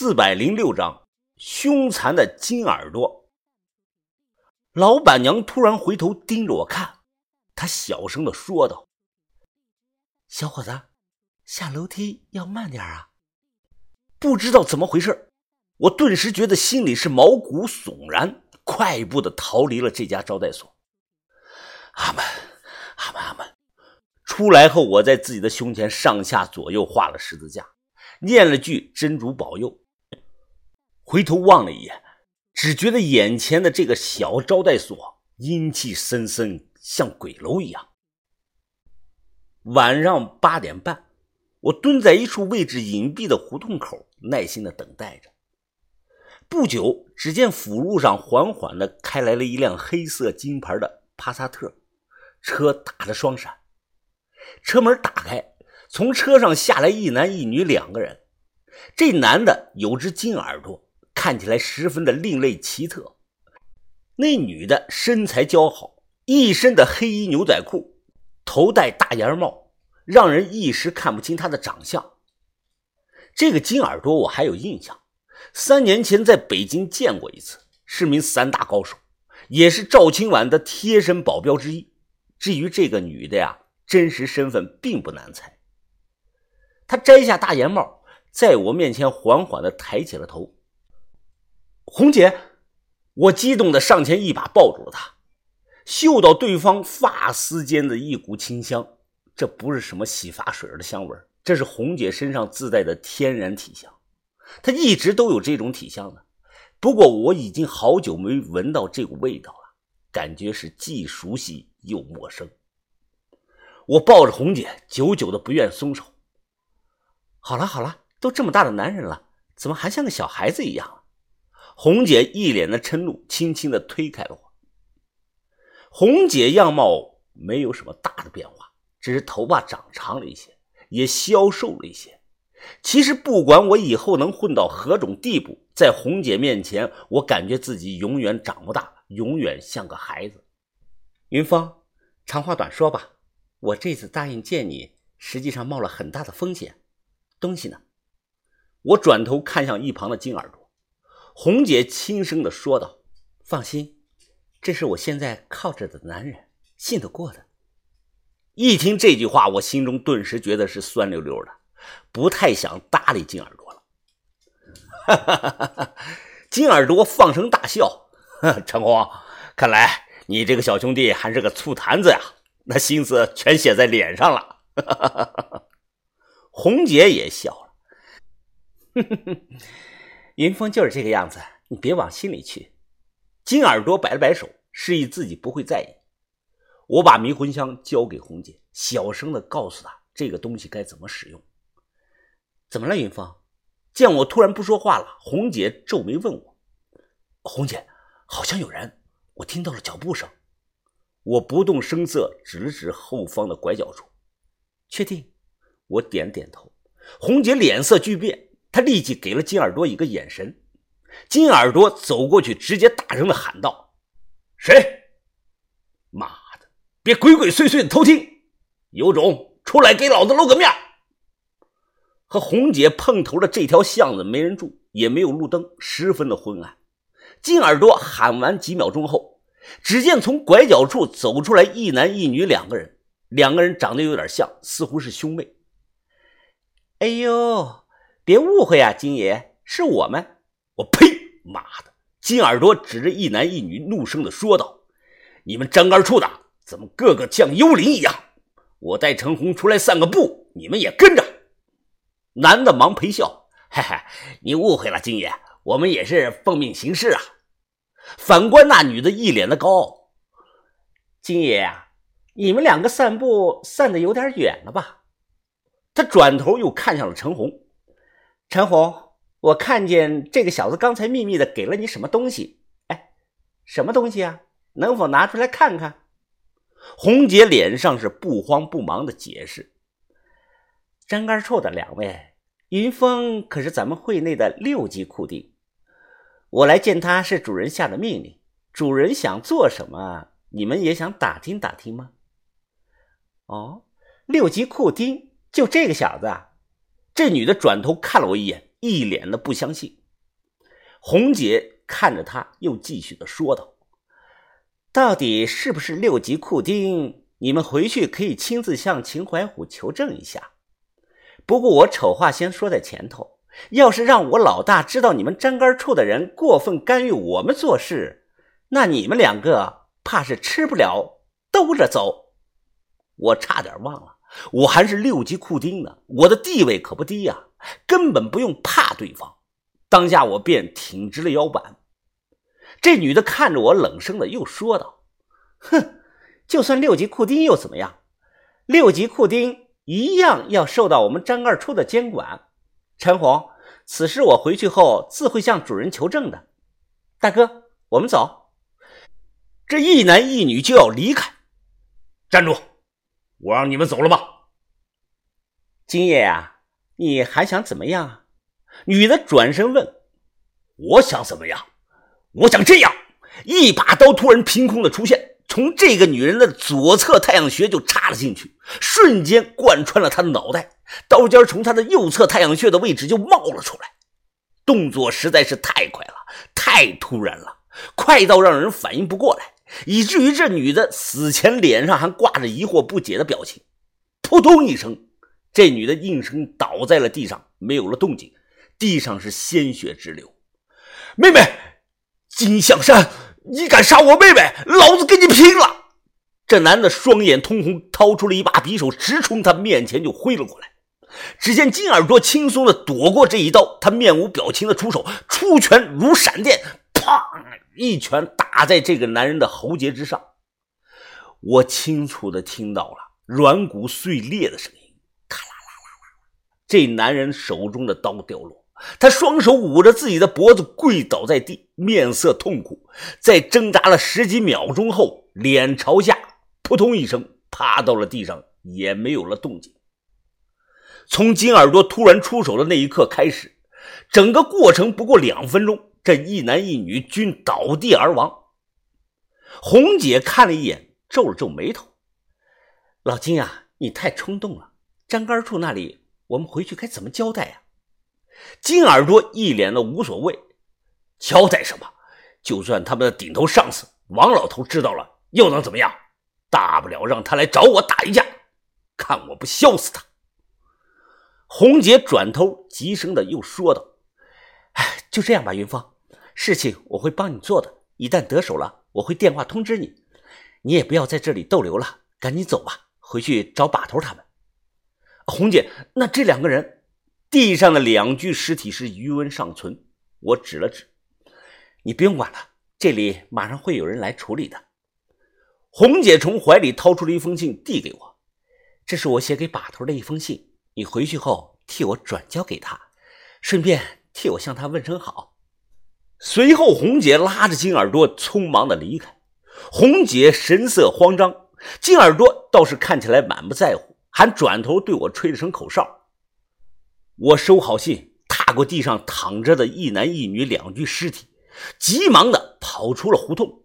四百零六章，凶残的金耳朵。老板娘突然回头盯着我看，她小声的说道：“小伙子，下楼梯要慢点啊。”不知道怎么回事，我顿时觉得心里是毛骨悚然，快步的逃离了这家招待所。阿门，阿门，阿门。出来后，我在自己的胸前上下左右画了十字架。念了句“真主保佑”，回头望了一眼，只觉得眼前的这个小招待所阴气森森，像鬼楼一样。晚上八点半，我蹲在一处位置隐蔽的胡同口，耐心的等待着。不久，只见辅路上缓缓的开来了一辆黑色金牌的帕萨特，车打着双闪，车门打开。从车上下来一男一女两个人，这男的有只金耳朵，看起来十分的另类奇特；那女的身材姣好，一身的黑衣牛仔裤，头戴大檐帽，让人一时看不清她的长相。这个金耳朵我还有印象，三年前在北京见过一次，是名散打高手，也是赵青婉的贴身保镖之一。至于这个女的呀，真实身份并不难猜。他摘下大檐帽，在我面前缓缓的抬起了头。红姐，我激动的上前一把抱住了她，嗅到对方发丝间的一股清香，这不是什么洗发水的香味这是红姐身上自带的天然体香。她一直都有这种体香的，不过我已经好久没闻到这股味道了，感觉是既熟悉又陌生。我抱着红姐，久久的不愿松手。好了好了，都这么大的男人了，怎么还像个小孩子一样？红姐一脸的嗔怒，轻轻的推开了我。红姐样貌没有什么大的变化，只是头发长长了一些，也消瘦了一些。其实不管我以后能混到何种地步，在红姐面前，我感觉自己永远长不大，永远像个孩子。云峰，长话短说吧，我这次答应见你，实际上冒了很大的风险。东西呢？我转头看向一旁的金耳朵，红姐轻声的说道：“放心，这是我现在靠着的男人，信得过的。”一听这句话，我心中顿时觉得是酸溜溜的，不太想搭理金耳朵了。金耳朵放声大笑：“ 陈红，看来你这个小兄弟还是个醋坛子呀，那心思全写在脸上了。”红姐也笑了，哼哼哼，云峰就是这个样子，你别往心里去。金耳朵摆了摆手，示意自己不会在意。我把迷魂香交给红姐，小声的告诉她这个东西该怎么使用。怎么了，云峰？见我突然不说话了，红姐皱眉问我：“红姐，好像有人，我听到了脚步声。”我不动声色，指了指后方的拐角处，确定。我点点头，红姐脸色巨变，他立即给了金耳朵一个眼神。金耳朵走过去，直接大声的喊道：“谁？妈的，别鬼鬼祟祟的偷听！有种出来给老子露个面！”和红姐碰头的这条巷子没人住，也没有路灯，十分的昏暗。金耳朵喊完几秒钟后，只见从拐角处走出来一男一女两个人，两个人长得有点像，似乎是兄妹。哎呦，别误会啊，金爷是我们。我呸！妈的！金耳朵指着一男一女，怒声的说道：“你们张二处的怎么个个像幽灵一样？我带陈红出来散个步，你们也跟着。”男的忙陪笑：“嘿嘿，你误会了，金爷，我们也是奉命行事啊。”反观那女的，一脸的高傲：“金爷啊，你们两个散步散的有点远了吧？”他转头又看向了陈红，陈红，我看见这个小子刚才秘密的给了你什么东西？哎，什么东西啊？能否拿出来看看？红姐脸上是不慌不忙的解释：“张干处的两位，云峰可是咱们会内的六级库丁，我来见他是主人下的命令，主人想做什么，你们也想打听打听吗？哦，六级库丁。”就这个小子啊，这女的转头看了我一眼，一脸的不相信。红姐看着他，又继续的说道：“到底是不是六级库丁？你们回去可以亲自向秦怀虎求证一下。不过我丑话先说在前头，要是让我老大知道你们粘杆处的人过分干预我们做事，那你们两个怕是吃不了兜着走。我差点忘了，我还是六级库丁呢，我的地位可不低呀，根本不用怕对方。”当下我便挺直了腰板，这女的看着我，冷声的又说道：“哼，就算六级库丁又怎么样？六级库丁一样要受到我们张二处的监管。陈红，此事我回去后自会向主人求证的。大哥，我们走。这一男一女就要离开，站住！我让你们走了吧？今夜呀，你还想怎么样？”女的转身问：“我想怎么样？我想这样。”一把刀突然凭空的出现，从这个女人的左侧太阳穴就插了进去，瞬间贯穿了她的脑袋。刀尖从她的右侧太阳穴的位置就冒了出来，动作实在是太快了，太突然了，快到让人反应不过来，以至于这女的死前脸上还挂着疑惑不解的表情。扑通一声，这女的应声倒在了地上，没有了动静。地上是鲜血直流，妹妹金向山，你敢杀我妹妹，老子跟你拼了！这男的双眼通红，掏出了一把匕首，直冲他面前就挥了过来。只见金耳朵轻松的躲过这一刀，他面无表情的出手，出拳如闪电，一拳打在这个男人的喉结之上。我清楚的听到了软骨碎裂的声音，咔啦啦啦啦！这男人手中的刀掉落。他双手捂着自己的脖子，跪倒在地，面色痛苦。在挣扎了十几秒钟后，脸朝下，扑通一声趴到了地上，也没有了动静。从金耳朵突然出手的那一刻开始，整个过程不过两分钟，这一男一女均倒地而亡。红姐看了一眼，皱了皱眉头：“老金啊，你太冲动了。张杆处那里，我们回去该怎么交代呀？”金耳朵一脸的无所谓，交代什么？就算他们的顶头上司王老头知道了，又能怎么样？大不了让他来找我打一架，看我不削死他！红姐转头急声的又说道：“哎，就这样吧，云芳，事情我会帮你做的。一旦得手了，我会电话通知你。你也不要在这里逗留了，赶紧走吧，回去找把头他们。红姐，那这两个人……”地上的两具尸体是余温尚存，我指了指，你不用管了，这里马上会有人来处理的。红姐从怀里掏出了一封信，递给我，这是我写给把头的一封信，你回去后替我转交给他，顺便替我向他问声好。随后，红姐拉着金耳朵匆忙的离开。红姐神色慌张，金耳朵倒是看起来满不在乎，还转头对我吹了声口哨。我收好信，踏过地上躺着的一男一女两具尸体，急忙的跑出了胡同。